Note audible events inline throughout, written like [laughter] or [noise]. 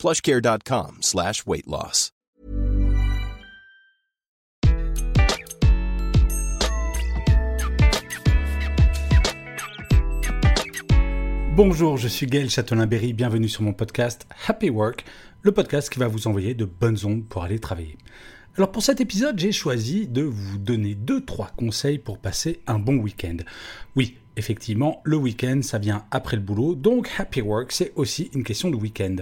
plushcare.com slash weight loss. Bonjour, je suis Gaël Châtelain-Berry, bienvenue sur mon podcast Happy Work, le podcast qui va vous envoyer de bonnes ondes pour aller travailler. Alors pour cet épisode, j'ai choisi de vous donner 2-3 conseils pour passer un bon week-end. Oui, effectivement, le week-end, ça vient après le boulot, donc Happy Work, c'est aussi une question de week-end.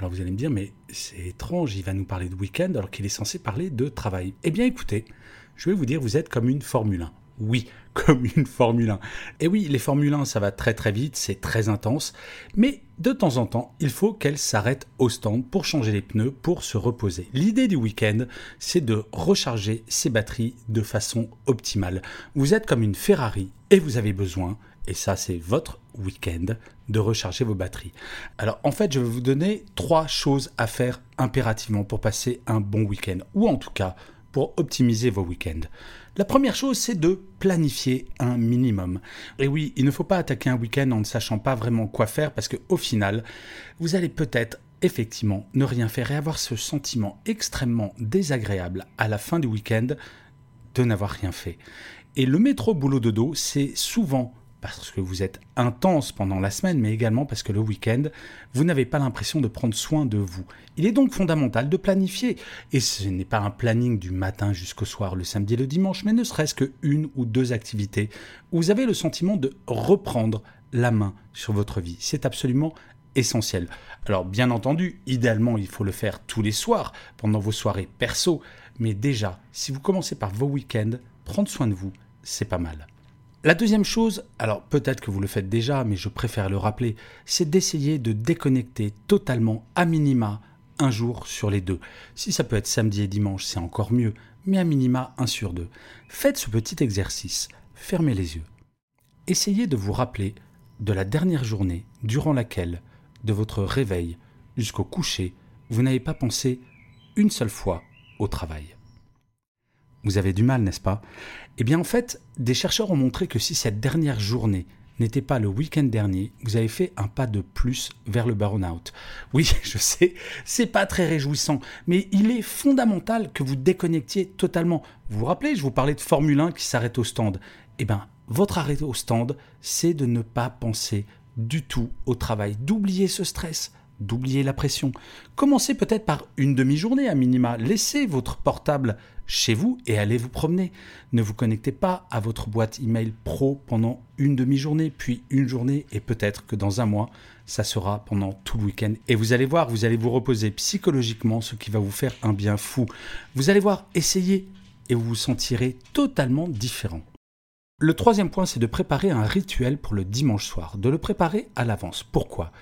Alors vous allez me dire, mais c'est étrange, il va nous parler de week-end alors qu'il est censé parler de travail. Eh bien écoutez, je vais vous dire, vous êtes comme une Formule 1. Oui, [laughs] comme une Formule 1. Et oui, les Formule 1, ça va très très vite, c'est très intense, mais de temps en temps, il faut qu'elles s'arrêtent au stand pour changer les pneus, pour se reposer. L'idée du week-end, c'est de recharger ses batteries de façon optimale. Vous êtes comme une Ferrari et vous avez besoin, et ça c'est votre week-end, de recharger vos batteries. Alors en fait, je vais vous donner trois choses à faire impérativement pour passer un bon week-end, ou en tout cas pour optimiser vos week-ends. La première chose, c'est de planifier un minimum. Et oui, il ne faut pas attaquer un week-end en ne sachant pas vraiment quoi faire parce qu'au final, vous allez peut-être effectivement ne rien faire et avoir ce sentiment extrêmement désagréable à la fin du week-end de n'avoir rien fait. Et le métro boulot de dos, c'est souvent parce que vous êtes intense pendant la semaine, mais également parce que le week-end, vous n'avez pas l'impression de prendre soin de vous. Il est donc fondamental de planifier. Et ce n'est pas un planning du matin jusqu'au soir, le samedi et le dimanche, mais ne serait-ce qu'une ou deux activités où vous avez le sentiment de reprendre la main sur votre vie. C'est absolument essentiel. Alors bien entendu, idéalement, il faut le faire tous les soirs, pendant vos soirées perso, mais déjà, si vous commencez par vos week-ends, prendre soin de vous, c'est pas mal. La deuxième chose, alors peut-être que vous le faites déjà, mais je préfère le rappeler, c'est d'essayer de déconnecter totalement à minima un jour sur les deux. Si ça peut être samedi et dimanche, c'est encore mieux, mais à minima un sur deux. Faites ce petit exercice, fermez les yeux. Essayez de vous rappeler de la dernière journée durant laquelle, de votre réveil jusqu'au coucher, vous n'avez pas pensé une seule fois au travail. Vous avez du mal, n'est-ce pas? Eh bien en fait, des chercheurs ont montré que si cette dernière journée n'était pas le week-end dernier, vous avez fait un pas de plus vers le burn-out. Oui, [laughs] je sais, c'est pas très réjouissant, mais il est fondamental que vous déconnectiez totalement. Vous vous rappelez, je vous parlais de Formule 1 qui s'arrête au stand. Eh bien, votre arrêt au stand, c'est de ne pas penser du tout au travail, d'oublier ce stress, d'oublier la pression. Commencez peut-être par une demi-journée à minima. Laissez votre portable chez vous et allez vous promener. Ne vous connectez pas à votre boîte email pro pendant une demi-journée, puis une journée, et peut-être que dans un mois, ça sera pendant tout le week-end. Et vous allez voir, vous allez vous reposer psychologiquement, ce qui va vous faire un bien fou. Vous allez voir, essayez, et vous vous sentirez totalement différent. Le troisième point, c'est de préparer un rituel pour le dimanche soir, de le préparer à l'avance. Pourquoi?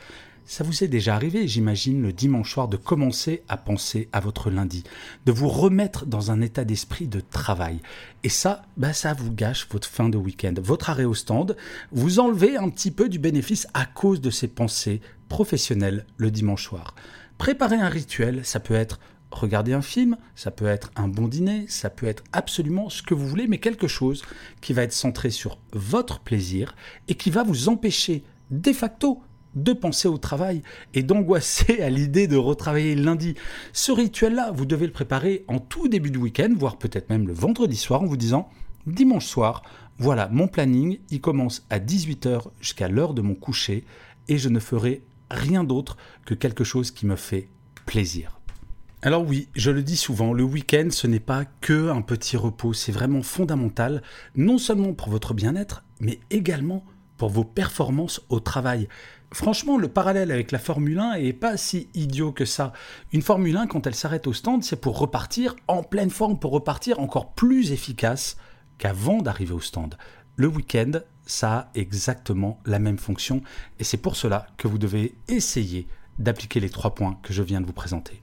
Ça vous est déjà arrivé, j'imagine, le dimanche soir de commencer à penser à votre lundi, de vous remettre dans un état d'esprit de travail. Et ça, bah ça vous gâche votre fin de week-end. Votre arrêt au stand, vous enlevez un petit peu du bénéfice à cause de ces pensées professionnelles le dimanche soir. Préparer un rituel, ça peut être regarder un film, ça peut être un bon dîner, ça peut être absolument ce que vous voulez, mais quelque chose qui va être centré sur votre plaisir et qui va vous empêcher de facto de penser au travail et d'angoisser à l'idée de retravailler lundi. Ce rituel-là, vous devez le préparer en tout début de week-end, voire peut-être même le vendredi soir, en vous disant dimanche soir, voilà mon planning, il commence à 18h jusqu'à l'heure de mon coucher et je ne ferai rien d'autre que quelque chose qui me fait plaisir. Alors oui, je le dis souvent, le week-end, ce n'est pas que un petit repos, c'est vraiment fondamental, non seulement pour votre bien-être, mais également pour vos performances au travail. Franchement, le parallèle avec la Formule 1 est pas si idiot que ça. Une Formule 1, quand elle s'arrête au stand, c'est pour repartir en pleine forme, pour repartir encore plus efficace qu'avant d'arriver au stand. Le week-end, ça a exactement la même fonction et c'est pour cela que vous devez essayer d'appliquer les trois points que je viens de vous présenter.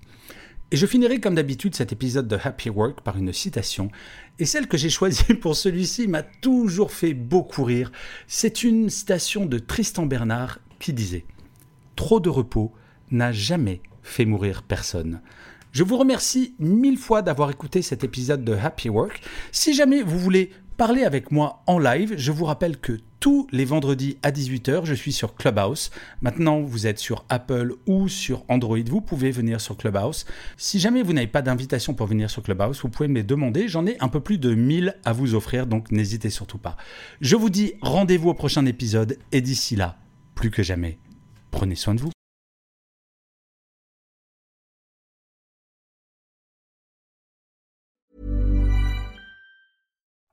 Et je finirai comme d'habitude cet épisode de Happy Work par une citation. Et celle que j'ai choisie [laughs] pour celui-ci m'a toujours fait beaucoup rire. C'est une citation de Tristan Bernard qui disait Trop de repos n'a jamais fait mourir personne. Je vous remercie mille fois d'avoir écouté cet épisode de Happy Work. Si jamais vous voulez parler avec moi en live, je vous rappelle que tous les vendredis à 18h, je suis sur Clubhouse. Maintenant, vous êtes sur Apple ou sur Android, vous pouvez venir sur Clubhouse. Si jamais vous n'avez pas d'invitation pour venir sur Clubhouse, vous pouvez me les demander. J'en ai un peu plus de 1000 à vous offrir, donc n'hésitez surtout pas. Je vous dis rendez-vous au prochain épisode et d'ici là, plus que jamais, prenez soin de vous.